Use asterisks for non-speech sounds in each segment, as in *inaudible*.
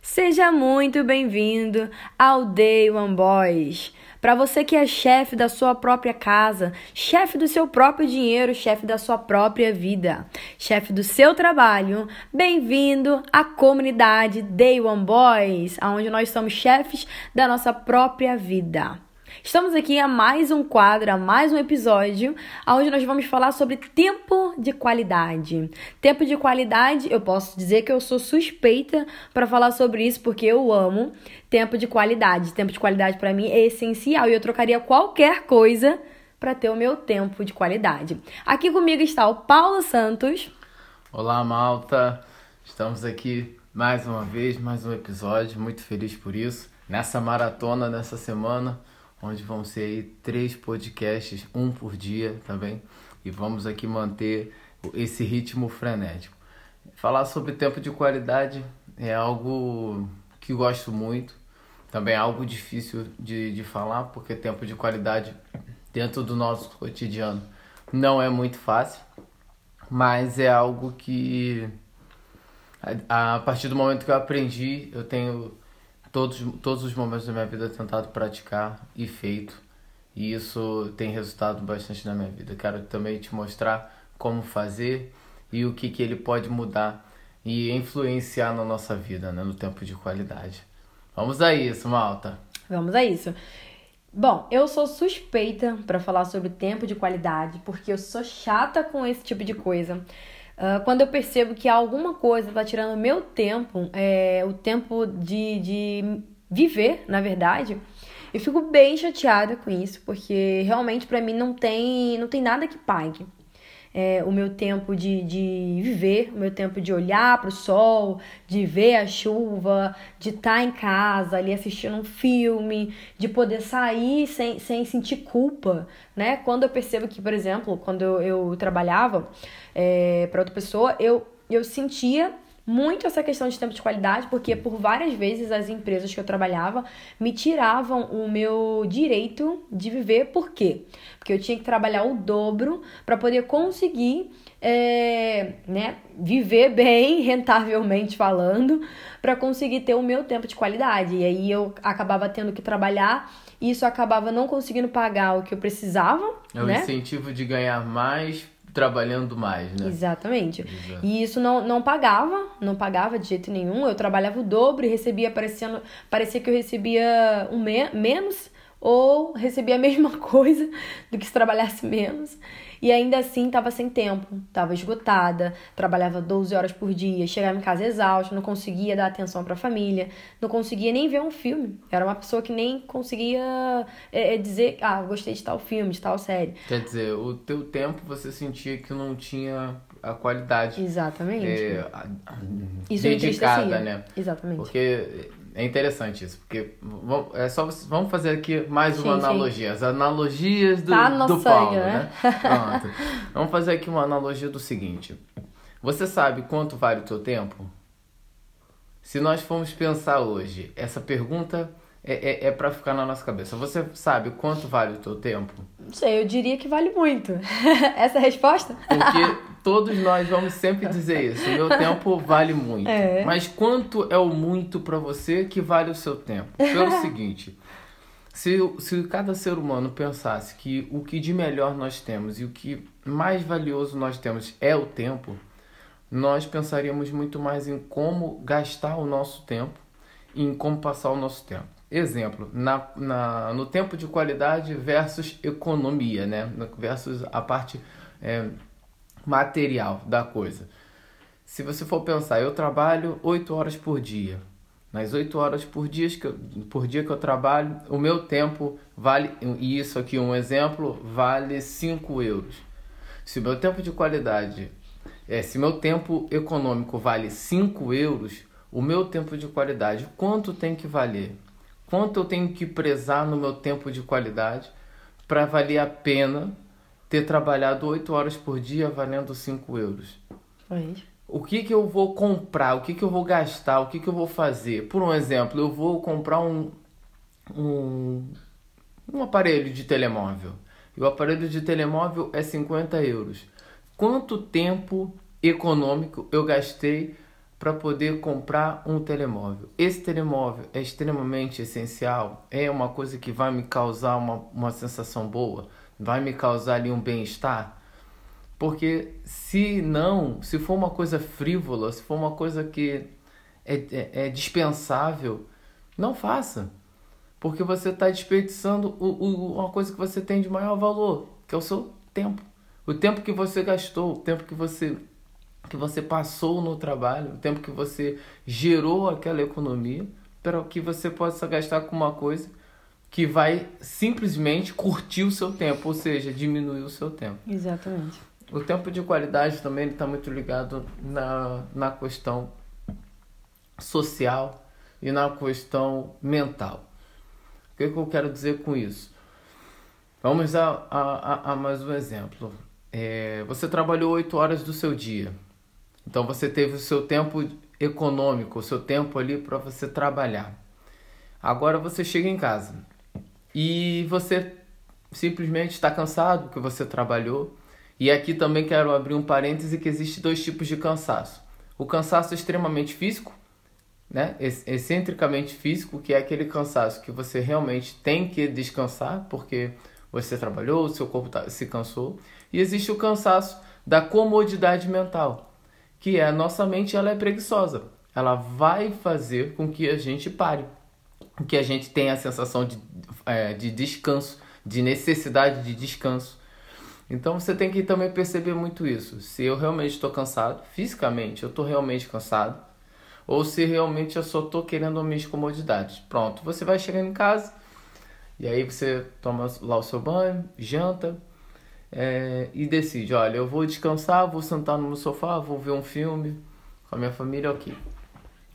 Seja muito bem-vindo ao Day One Boys. Para você que é chefe da sua própria casa, chefe do seu próprio dinheiro, chefe da sua própria vida, chefe do seu trabalho, bem-vindo à comunidade Day One Boys, onde nós somos chefes da nossa própria vida. Estamos aqui a mais um quadro, a mais um episódio, onde nós vamos falar sobre tempo de qualidade. Tempo de qualidade, eu posso dizer que eu sou suspeita para falar sobre isso porque eu amo tempo de qualidade. Tempo de qualidade para mim é essencial e eu trocaria qualquer coisa para ter o meu tempo de qualidade. Aqui comigo está o Paulo Santos. Olá, malta. Estamos aqui mais uma vez, mais um episódio, muito feliz por isso. Nessa maratona nessa semana, onde vão ser aí três podcasts, um por dia também, e vamos aqui manter esse ritmo frenético. Falar sobre tempo de qualidade é algo que gosto muito, também é algo difícil de, de falar, porque tempo de qualidade dentro do nosso cotidiano não é muito fácil, mas é algo que a, a partir do momento que eu aprendi, eu tenho todos, todos os momentos da minha vida tentado praticar e feito. E isso tem resultado bastante na minha vida. Quero também te mostrar como fazer e o que, que ele pode mudar e influenciar na nossa vida, né, no tempo de qualidade. Vamos a isso, malta. Vamos a isso. Bom, eu sou suspeita para falar sobre tempo de qualidade, porque eu sou chata com esse tipo de coisa. Uh, quando eu percebo que alguma coisa está tirando meu tempo, é, o tempo de, de viver, na verdade, eu fico bem chateada com isso, porque realmente para mim não tem, não tem nada que pague é, o meu tempo de, de viver, o meu tempo de olhar para o sol, de ver a chuva, de estar tá em casa ali assistindo um filme, de poder sair sem, sem sentir culpa, né? Quando eu percebo que, por exemplo, quando eu, eu trabalhava é, para outra pessoa, eu, eu sentia muito essa questão de tempo de qualidade, porque por várias vezes as empresas que eu trabalhava me tiravam o meu direito de viver. Por quê? Porque eu tinha que trabalhar o dobro para poder conseguir é, né, viver *laughs* bem, rentavelmente falando, para conseguir ter o meu tempo de qualidade. E aí eu acabava tendo que trabalhar e isso acabava não conseguindo pagar o que eu precisava. É o né? incentivo de ganhar mais trabalhando mais, né? Exatamente. Exato. E isso não, não pagava, não pagava de jeito nenhum. Eu trabalhava o dobro e recebia, parecendo, parecia que eu recebia um me menos ou recebia a mesma *laughs* coisa do que se trabalhasse menos. E ainda assim estava sem tempo, estava esgotada, trabalhava 12 horas por dia, chegava em casa exausta, não conseguia dar atenção para a família, não conseguia nem ver um filme. Era uma pessoa que nem conseguia é, é, dizer, ah, gostei de tal filme, de tal série. Quer dizer, o teu tempo você sentia que não tinha a qualidade. Exatamente. É, Isso dedicada, né? Exatamente. Porque é interessante isso, porque é só vamos fazer aqui mais sim, uma analogia, sim. as analogias do, tá do Paulo, né? né? Pronto. *laughs* vamos fazer aqui uma analogia do seguinte: você sabe quanto vale o teu tempo? Se nós formos pensar hoje, essa pergunta é, é, é para ficar na nossa cabeça. Você sabe quanto vale o teu tempo? Não sei, eu diria que vale muito. *laughs* Essa é a resposta? Porque *laughs* todos nós vamos sempre dizer isso. O meu tempo vale muito. É. Mas quanto é o muito para você que vale o seu tempo? Pelo *laughs* seguinte, se, se cada ser humano pensasse que o que de melhor nós temos e o que mais valioso nós temos é o tempo, nós pensaríamos muito mais em como gastar o nosso tempo e em como passar o nosso tempo. Exemplo, na, na, no tempo de qualidade versus economia, né? Versus a parte é, material da coisa. Se você for pensar, eu trabalho 8 horas por dia. Nas 8 horas por dia, que eu, por dia que eu trabalho, o meu tempo vale, e isso aqui um exemplo, vale 5 euros. Se o meu tempo de qualidade, é, se meu tempo econômico vale 5 euros, o meu tempo de qualidade, quanto tem que valer? Quanto eu tenho que prezar no meu tempo de qualidade para valer a pena ter trabalhado 8 horas por dia valendo 5 euros? O que, que eu vou comprar? O que, que eu vou gastar? O que, que eu vou fazer? Por um exemplo, eu vou comprar um, um, um aparelho de telemóvel. E o aparelho de telemóvel é 50 euros. Quanto tempo econômico eu gastei para poder comprar um telemóvel. Esse telemóvel é extremamente essencial, é uma coisa que vai me causar uma, uma sensação boa, vai me causar ali um bem-estar. Porque se não, se for uma coisa frívola, se for uma coisa que é, é, é dispensável, não faça. Porque você está desperdiçando o, o, uma coisa que você tem de maior valor, que é o seu tempo. O tempo que você gastou, o tempo que você que você passou no trabalho, o tempo que você gerou aquela economia, para que você possa gastar com uma coisa que vai simplesmente curtir o seu tempo, ou seja, diminuir o seu tempo. Exatamente. O tempo de qualidade também está muito ligado na, na questão social e na questão mental. O que, que eu quero dizer com isso? Vamos a, a, a mais um exemplo. É, você trabalhou oito horas do seu dia. Então você teve o seu tempo econômico, o seu tempo ali para você trabalhar. Agora você chega em casa e você simplesmente está cansado que você trabalhou. E aqui também quero abrir um parêntese que existe dois tipos de cansaço. O cansaço extremamente físico, né? excentricamente físico, que é aquele cansaço que você realmente tem que descansar porque você trabalhou, seu corpo tá, se cansou. E existe o cansaço da comodidade mental, que é a nossa mente ela é preguiçosa. Ela vai fazer com que a gente pare, que a gente tenha a sensação de, é, de descanso, de necessidade de descanso. Então você tem que também perceber muito isso. Se eu realmente estou cansado, fisicamente eu estou realmente cansado, ou se realmente eu só estou querendo minhas comodidades. Pronto, você vai chegando em casa e aí você toma lá o seu banho, janta, é, e decide, olha, eu vou descansar, vou sentar no meu sofá, vou ver um filme com a minha família, ok.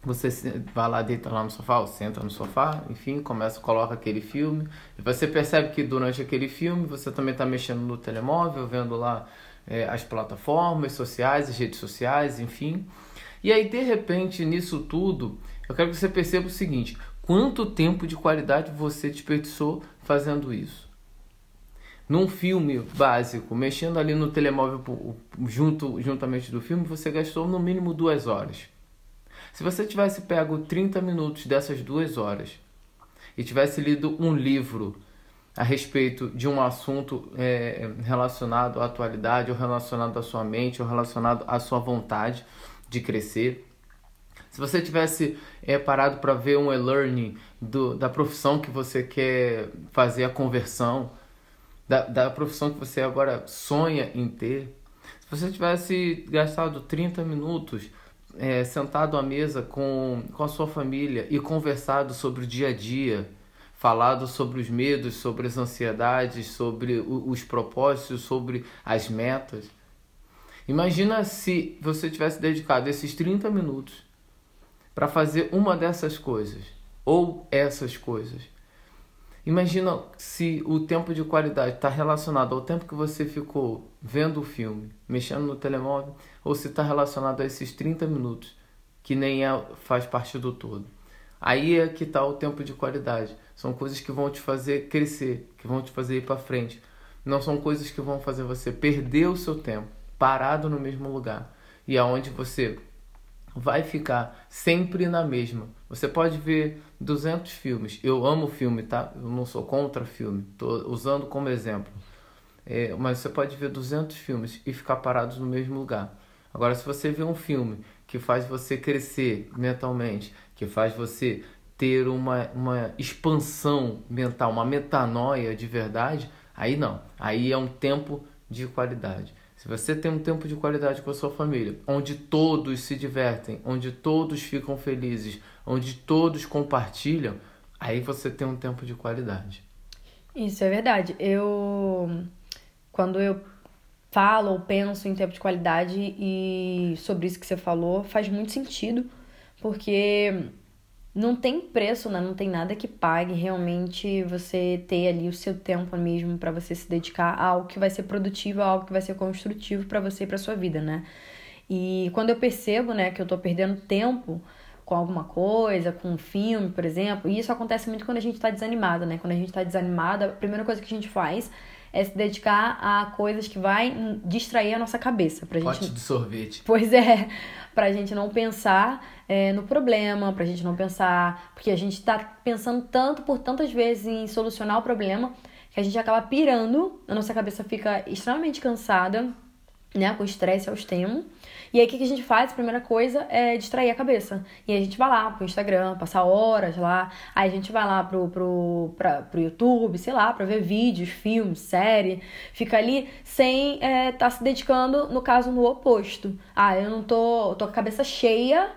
Você vai lá, deita lá no sofá, ou senta no sofá, enfim, começa, coloca aquele filme. E você percebe que durante aquele filme você também está mexendo no telemóvel, vendo lá é, as plataformas sociais, as redes sociais, enfim. E aí, de repente, nisso tudo, eu quero que você perceba o seguinte: quanto tempo de qualidade você desperdiçou fazendo isso? Num filme básico, mexendo ali no telemóvel junto, juntamente do filme, você gastou no mínimo duas horas. Se você tivesse pego 30 minutos dessas duas horas e tivesse lido um livro a respeito de um assunto é, relacionado à atualidade, ou relacionado à sua mente, ou relacionado à sua vontade de crescer, se você tivesse é, parado para ver um e-learning da profissão que você quer fazer a conversão, da, da profissão que você agora sonha em ter, se você tivesse gastado 30 minutos é, sentado à mesa com, com a sua família e conversado sobre o dia a dia, falado sobre os medos, sobre as ansiedades, sobre o, os propósitos, sobre as metas. Imagina se você tivesse dedicado esses 30 minutos para fazer uma dessas coisas ou essas coisas. Imagina se o tempo de qualidade está relacionado ao tempo que você ficou vendo o filme, mexendo no telemóvel, ou se está relacionado a esses 30 minutos, que nem é, faz parte do todo. Aí é que está o tempo de qualidade. São coisas que vão te fazer crescer, que vão te fazer ir para frente. Não são coisas que vão fazer você perder o seu tempo, parado no mesmo lugar. E aonde você vai ficar sempre na mesma. Você pode ver 200 filmes. Eu amo filme, tá? Eu não sou contra filme. Tô usando como exemplo. É, mas você pode ver 200 filmes e ficar parado no mesmo lugar. Agora, se você vê um filme que faz você crescer mentalmente, que faz você ter uma, uma expansão mental, uma metanoia de verdade, aí não. Aí é um tempo de qualidade. Se você tem um tempo de qualidade com a sua família, onde todos se divertem, onde todos ficam felizes, onde todos compartilham, aí você tem um tempo de qualidade. Isso é verdade. Eu quando eu falo ou penso em tempo de qualidade e sobre isso que você falou, faz muito sentido, porque não tem preço, né? Não tem nada que pague realmente você ter ali o seu tempo mesmo para você se dedicar a algo que vai ser produtivo, a algo que vai ser construtivo para você e para sua vida, né? E quando eu percebo, né, que eu tô perdendo tempo com alguma coisa, com um filme, por exemplo, e isso acontece muito quando a gente tá desanimado, né? Quando a gente tá desanimado, a primeira coisa que a gente faz é se dedicar a coisas que vai distrair a nossa cabeça. Pra Pote gente... de sorvete. Pois é, *laughs* pra gente não pensar é, no problema, pra gente não pensar. Porque a gente tá pensando tanto por tantas vezes em solucionar o problema que a gente acaba pirando, a nossa cabeça fica extremamente cansada, né, com estresse ao extremo. E aí o que, a gente faz? A primeira coisa é distrair a cabeça. E a gente vai lá pro Instagram, passar horas lá. Aí a gente vai lá pro, pro, pra, pro YouTube, sei lá, pra ver vídeos, filmes, série. Fica ali sem estar é, tá se dedicando, no caso, no oposto. Ah, eu não tô, tô com a cabeça cheia,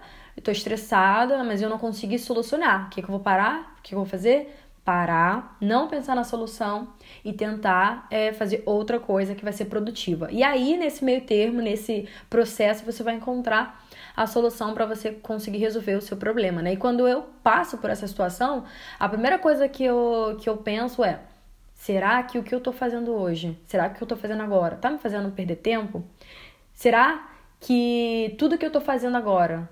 tô estressada, mas eu não consegui solucionar. O que, que eu vou parar? O que, que eu vou fazer? Parar, não pensar na solução e tentar é, fazer outra coisa que vai ser produtiva. E aí, nesse meio termo, nesse processo, você vai encontrar a solução para você conseguir resolver o seu problema, né? E quando eu passo por essa situação, a primeira coisa que eu, que eu penso é: será que o que eu tô fazendo hoje, será que o que eu tô fazendo agora tá me fazendo perder tempo? Será que tudo que eu tô fazendo agora,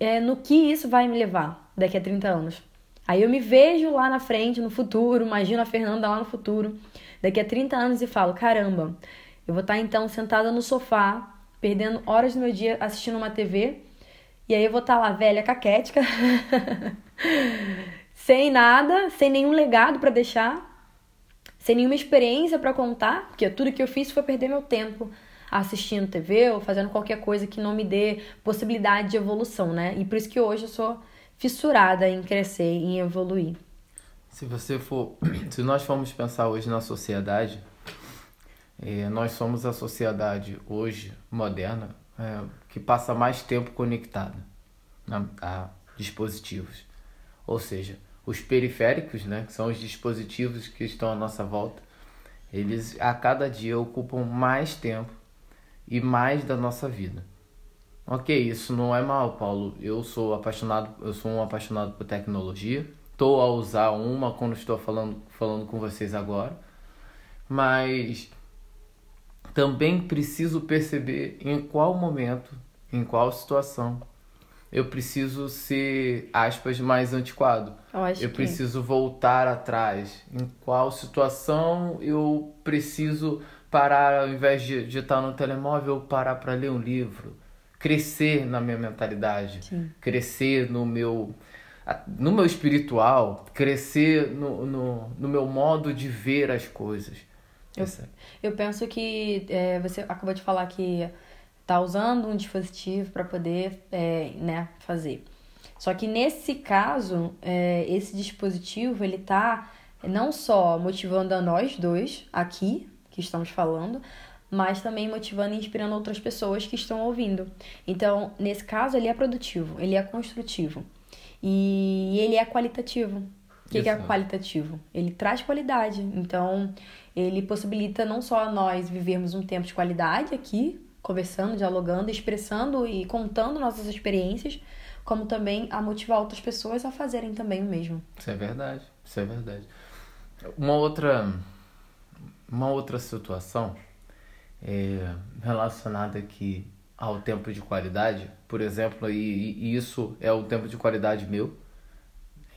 é, no que isso vai me levar daqui a 30 anos? Aí eu me vejo lá na frente, no futuro, imagino a Fernanda lá no futuro, daqui a 30 anos e falo: caramba, eu vou estar então sentada no sofá, perdendo horas do meu dia assistindo uma TV, e aí eu vou estar lá velha, caquética, *laughs* sem nada, sem nenhum legado para deixar, sem nenhuma experiência para contar, porque tudo que eu fiz foi perder meu tempo assistindo TV ou fazendo qualquer coisa que não me dê possibilidade de evolução, né? E por isso que hoje eu sou fissurada em crescer, em evoluir. Se você for, *clears throat* se nós formos pensar hoje na sociedade, é, nós somos a sociedade hoje moderna é, que passa mais tempo conectada a dispositivos, ou seja, os periféricos, né, que são os dispositivos que estão à nossa volta, eles a cada dia ocupam mais tempo e mais da nossa vida. Ok, isso não é mal, Paulo. Eu sou apaixonado, eu sou um apaixonado por tecnologia. Estou a usar uma quando estou falando, falando com vocês agora. Mas também preciso perceber em qual momento, em qual situação eu preciso ser, aspas, mais antiquado. Eu, eu que... preciso voltar atrás. Em qual situação eu preciso parar, ao invés de, de estar no telemóvel, parar para ler um livro crescer na minha mentalidade, Sim. crescer no meu no meu espiritual, crescer no, no, no meu modo de ver as coisas. Eu, eu penso que é, você acabou de falar que tá usando um dispositivo para poder é, né, fazer. Só que nesse caso, é, esse dispositivo ele tá não só motivando a nós dois aqui que estamos falando, mas também motivando e inspirando outras pessoas que estão ouvindo. Então, nesse caso, ele é produtivo, ele é construtivo e ele é qualitativo. O que, que é qualitativo? Ele traz qualidade. Então, ele possibilita não só nós vivermos um tempo de qualidade aqui, conversando, dialogando, expressando e contando nossas experiências, como também a motivar outras pessoas a fazerem também o mesmo. Isso é verdade, isso é verdade. Uma outra, uma outra situação é, relacionada aqui ao tempo de qualidade, por exemplo, e, e isso é o tempo de qualidade meu,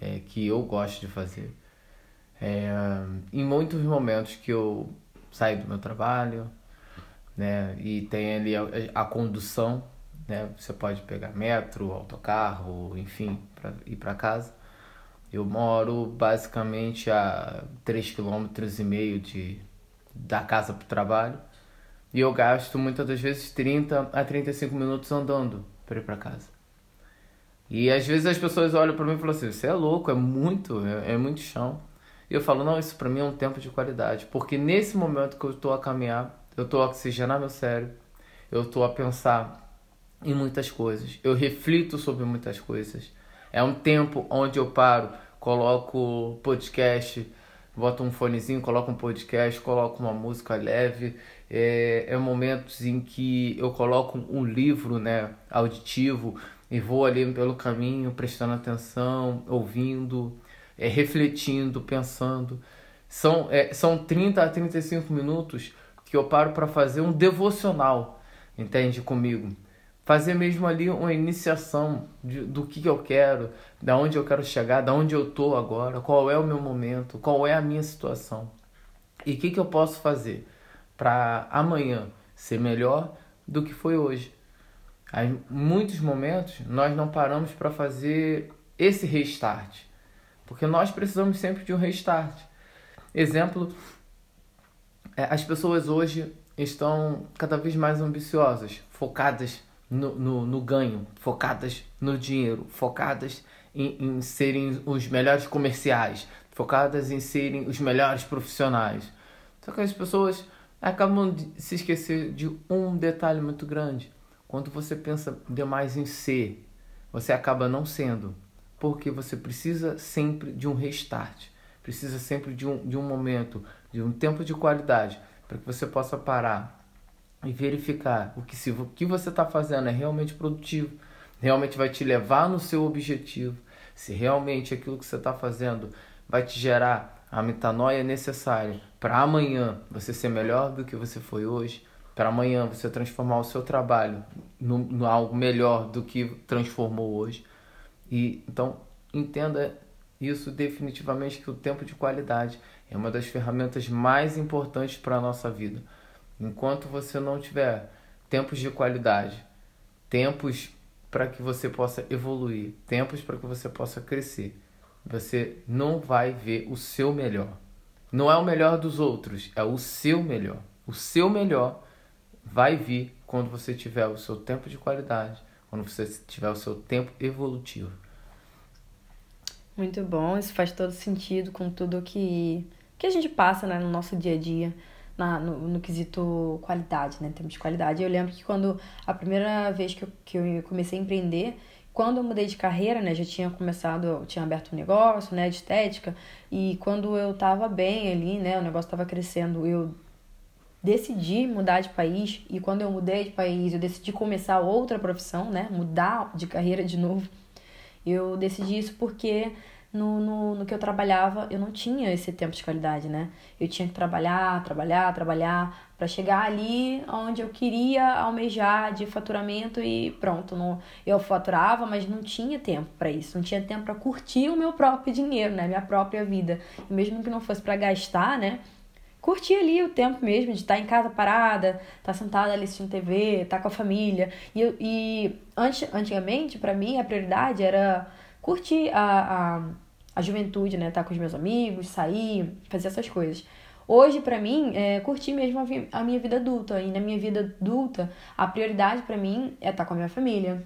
é, que eu gosto de fazer. É, em muitos momentos que eu saio do meu trabalho, né, e tem ali a, a condução, né, você pode pegar metro, autocarro, enfim, para ir para casa. Eu moro basicamente a 3,5 km de da casa para o trabalho. E eu gasto muitas das vezes 30 a 35 minutos andando para ir para casa. E às vezes as pessoas olham para mim e falam assim: você é louco, é muito, é, é muito chão. E eu falo: não, isso para mim é um tempo de qualidade. Porque nesse momento que eu estou a caminhar, eu estou a oxigenar meu cérebro, eu estou a pensar em muitas coisas, eu reflito sobre muitas coisas. É um tempo onde eu paro, coloco podcast, boto um fonezinho, coloco um podcast, coloco uma música leve é, é momentos em que eu coloco um livro né, auditivo e vou ali pelo caminho prestando atenção, ouvindo, é, refletindo, pensando. São, é, são 30 a 35 minutos que eu paro para fazer um devocional, entende? Comigo. Fazer mesmo ali uma iniciação de, do que, que eu quero, da onde eu quero chegar, da onde eu tô agora, qual é o meu momento, qual é a minha situação. E o que, que eu posso fazer para amanhã ser melhor do que foi hoje? Em muitos momentos nós não paramos para fazer esse restart, porque nós precisamos sempre de um restart. Exemplo, é, as pessoas hoje estão cada vez mais ambiciosas, focadas no, no, no ganho, focadas no dinheiro, focadas em, em serem os melhores comerciais, focadas em serem os melhores profissionais. Só que as pessoas acabam de se esquecer de um detalhe muito grande. Quando você pensa demais em ser, você acaba não sendo, porque você precisa sempre de um restart, precisa sempre de um, de um momento, de um tempo de qualidade, para que você possa parar e verificar o que, se, o que você está fazendo é realmente produtivo, realmente vai te levar no seu objetivo, se realmente aquilo que você está fazendo vai te gerar a metanoia necessária para amanhã você ser melhor do que você foi hoje, para amanhã você transformar o seu trabalho no, algo melhor do que transformou hoje. E então entenda isso definitivamente que o tempo de qualidade é uma das ferramentas mais importantes para a nossa vida. Enquanto você não tiver tempos de qualidade, tempos para que você possa evoluir, tempos para que você possa crescer, você não vai ver o seu melhor. Não é o melhor dos outros, é o seu melhor. O seu melhor vai vir quando você tiver o seu tempo de qualidade, quando você tiver o seu tempo evolutivo. Muito bom, isso faz todo sentido com tudo que, que a gente passa né, no nosso dia a dia, na, no, no quesito qualidade, né, termos de qualidade. Eu lembro que quando a primeira vez que eu, que eu comecei a empreender, quando eu mudei de carreira, né, já tinha começado, eu tinha aberto um negócio, né, de estética, e quando eu tava bem ali, né, o negócio tava crescendo, eu decidi mudar de país, e quando eu mudei de país, eu decidi começar outra profissão, né, mudar de carreira de novo. Eu decidi isso porque no, no, no que eu trabalhava eu não tinha esse tempo de qualidade, né? Eu tinha que trabalhar, trabalhar, trabalhar para chegar ali onde eu queria almejar de faturamento e pronto. Não, eu faturava, mas não tinha tempo para isso, não tinha tempo para curtir o meu próprio dinheiro, né? Minha própria vida. E mesmo que não fosse para gastar, né? curtir ali o tempo mesmo de estar em casa parada, estar sentada ali assistindo TV, estar com a família. E, e antes, antigamente, para mim, a prioridade era curtir a, a, a juventude, né? Estar com os meus amigos, sair, fazer essas coisas. Hoje, para mim, é curtir mesmo a, minha vida adulta. E na minha vida adulta, a prioridade para mim é estar com a minha família,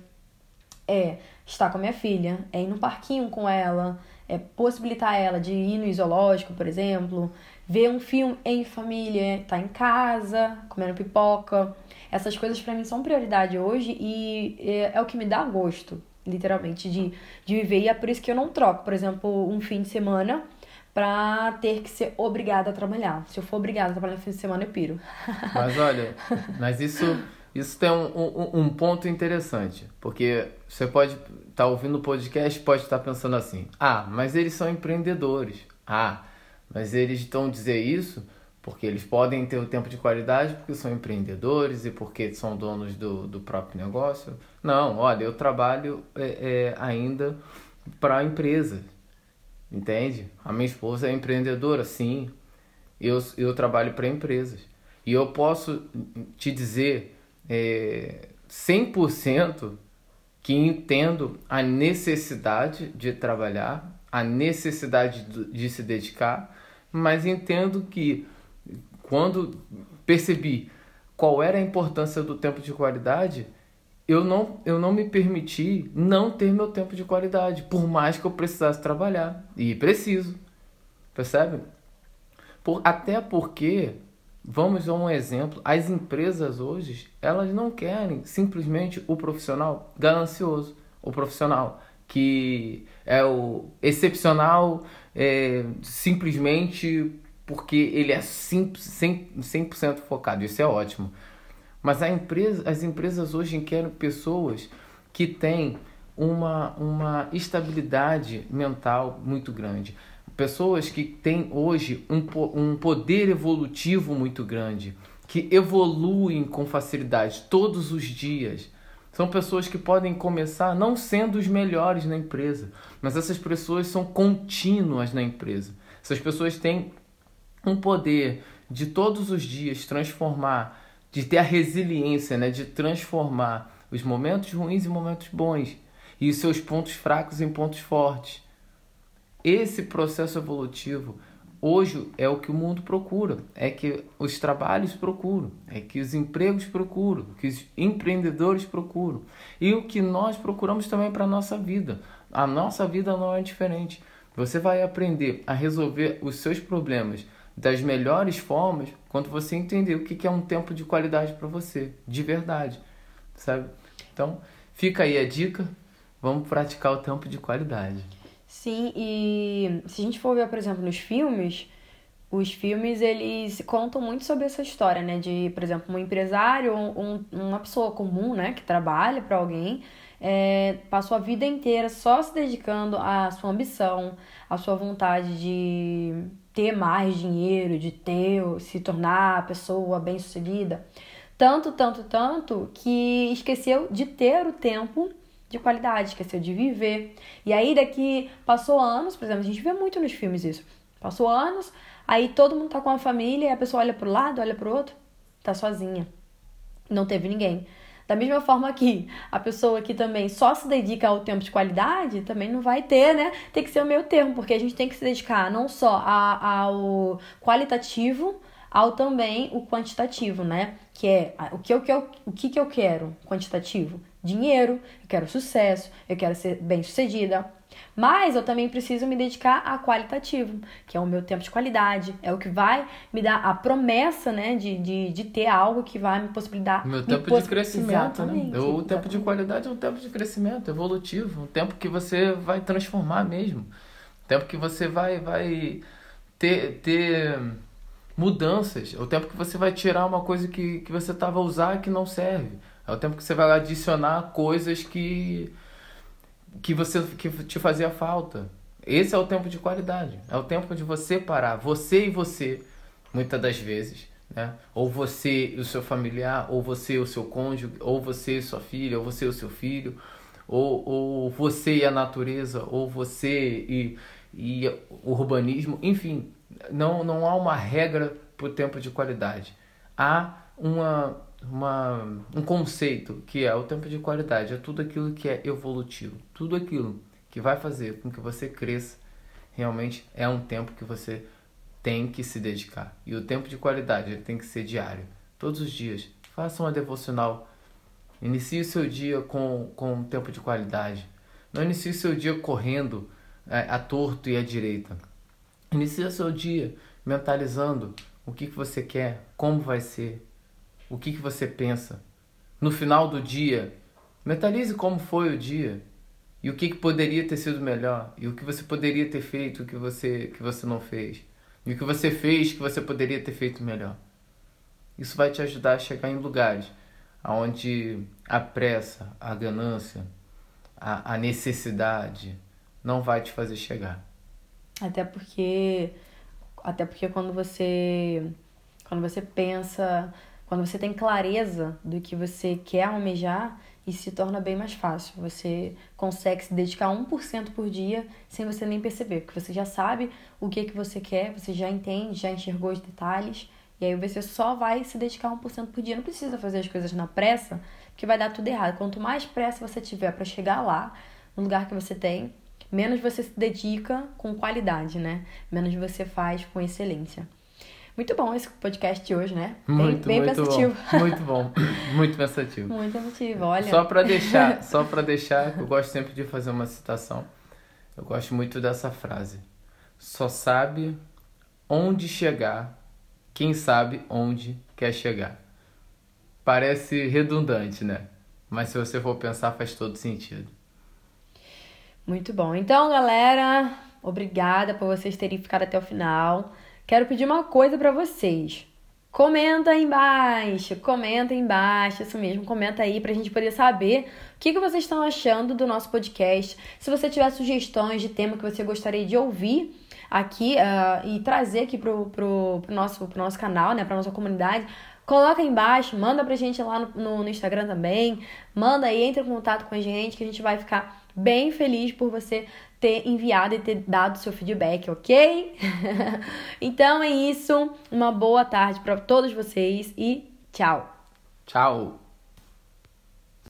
é estar com a minha filha, é ir no parquinho com ela, é possibilitar ela de ir no zoológico, por exemplo, ver um filme em família, estar tá em casa, comendo pipoca. Essas coisas para mim são prioridade hoje e é, é, o que me dá gosto, literalmente, de, de viver. E é por isso que eu não troco, por exemplo, um fim de semana pra ter que ser obrigada a trabalhar. Se eu for obrigada a trabalhar no fim de semana, eu piro. *laughs* Mas olha, mas isso, isso tem um, um, um ponto interessante, porque você pode estar tá ouvindo o podcast pode estar tá pensando assim: ah, mas eles são empreendedores. Ah, mas eles estão dizer isso porque eles podem ter o tempo de qualidade porque são empreendedores e porque são donos do, do próprio negócio. Não, olha, eu trabalho é, é, ainda para empresas, entende? A minha esposa é empreendedora, sim. Eu, eu trabalho para empresas. E eu posso te dizer é, 100% que entendo a necessidade de trabalhar, a necessidade de se dedicar, mas entendo que quando percebi qual era a importância do tempo de qualidade, eu não, eu não me permiti não ter meu tempo de qualidade, por mais que eu precisasse trabalhar. E preciso. Percebe? Por, até porque, vamos a um exemplo, as empresas hoje, elas não querem simplesmente o profissional ganancioso, o profissional que é o excepcional é, simplesmente porque ele é 100%, 100 focado. Isso é ótimo. Mas a empresa, as empresas hoje querem pessoas que têm uma, uma estabilidade mental muito grande. Pessoas que têm hoje um, um poder evolutivo muito grande, que evoluem com facilidade todos os dias são pessoas que podem começar não sendo os melhores na empresa, mas essas pessoas são contínuas na empresa. Essas pessoas têm um poder de todos os dias transformar, de ter a resiliência, né, de transformar os momentos ruins em momentos bons e os seus pontos fracos em pontos fortes. Esse processo evolutivo hoje é o que o mundo procura, é que os trabalhos procuram, é que os empregos procuram, que os empreendedores procuram e o que nós procuramos também para a nossa vida. A nossa vida não é diferente. Você vai aprender a resolver os seus problemas das melhores formas quando você entender o que é um tempo de qualidade para você, de verdade, sabe? Então, fica aí a dica, vamos praticar o tempo de qualidade. Sim, e se a gente for ver, por exemplo, nos filmes, os filmes eles contam muito sobre essa história, né? De, por exemplo, um empresário, um, uma pessoa comum, né, que trabalha para alguém, é, passou a vida inteira só se dedicando à sua ambição, à sua vontade de ter mais dinheiro, de ter, se tornar pessoa bem-sucedida. Tanto, tanto, tanto que esqueceu de ter o tempo de qualidade, esqueceu de viver. E aí daqui passou anos, por exemplo, a gente vê muito nos filmes isso. Passou anos, aí todo mundo tá com a família e a pessoa olha pro lado, olha pro outro, tá sozinha. Não teve ninguém. Da mesma forma que a pessoa que também só se dedica ao tempo de qualidade também não vai ter, né? Tem que ser o meio termo, porque a gente tem que se dedicar não só ao qualitativo, ao também o quantitativo, né? Que é o que eu, o que, que eu quero quantitativo? Dinheiro, eu quero sucesso, eu quero ser bem sucedida, mas eu também preciso me dedicar a qualitativo, que é o meu tempo de qualidade, é o que vai me dar a promessa, né, de, de, de ter algo que vai me possibilitar. Meu tempo de crescimento, né? O exatamente. tempo de qualidade é um tempo de crescimento evolutivo, um tempo que você vai transformar mesmo, um tempo que você vai, vai ter, ter mudanças, é o tempo que você vai tirar uma coisa que, que você estava a usar que não serve, é o tempo que você vai adicionar coisas que que você que te fazia falta. Esse é o tempo de qualidade. É o tempo de você parar, você e você, muitas das vezes, né? Ou você e o seu familiar, ou você e o seu cônjuge, ou você e sua filha, ou você e o seu filho, ou, ou você e a natureza, ou você e, e o urbanismo, enfim, não, não há uma regra para o tempo de qualidade. Há uma uma, um conceito que é o tempo de qualidade, é tudo aquilo que é evolutivo, tudo aquilo que vai fazer com que você cresça, realmente é um tempo que você tem que se dedicar. E o tempo de qualidade ele tem que ser diário, todos os dias. Faça uma devocional. Inicie seu dia com, com um tempo de qualidade. Não inicie seu dia correndo é, a torto e à direita. Inicie seu dia mentalizando o que, que você quer, como vai ser, o que, que você pensa. No final do dia, mentalize como foi o dia e o que, que poderia ter sido melhor e o que você poderia ter feito que você que você não fez e o que você fez que você poderia ter feito melhor. Isso vai te ajudar a chegar em lugares onde a pressa, a ganância, a, a necessidade não vai te fazer chegar. Até porque até porque quando você quando você pensa quando você tem clareza do que você quer almejar, isso se torna bem mais fácil. Você consegue se dedicar 1% por dia sem você nem perceber, porque você já sabe o que, que você quer, você já entende, já enxergou os detalhes, e aí você só vai se dedicar 1% por dia. Não precisa fazer as coisas na pressa, porque vai dar tudo errado. Quanto mais pressa você tiver para chegar lá, no lugar que você tem, menos você se dedica com qualidade, né? Menos você faz com excelência. Muito bom esse podcast de hoje, né? Muito, bem, bem muito pensativo. Bom. Muito bom. Muito pensativo. *laughs* Muito pensativo, olha. Só para deixar, *laughs* só para deixar, eu gosto sempre de fazer uma citação. Eu gosto muito dessa frase. Só sabe onde chegar quem sabe onde quer chegar. Parece redundante, né? Mas se você for pensar, faz todo sentido. Muito bom. Então, galera, obrigada por vocês terem ficado até o final quero pedir uma coisa para vocês. Comenta aí embaixo, comenta aí embaixo, isso mesmo, comenta aí pra gente poder saber o que, que vocês estão achando do nosso podcast. Se você tiver sugestões de tema que você gostaria de ouvir aqui uh, e trazer aqui pro, pro, pro, nosso, pro nosso canal, né, pra nossa comunidade, coloca aí embaixo, manda pra gente lá no, no, no Instagram também, manda aí, entra em contato com a gente, que a gente vai ficar bem feliz por você ter enviado e ter dado seu feedback, ok? *laughs* então é isso. Uma boa tarde para todos vocês e tchau. Tchau.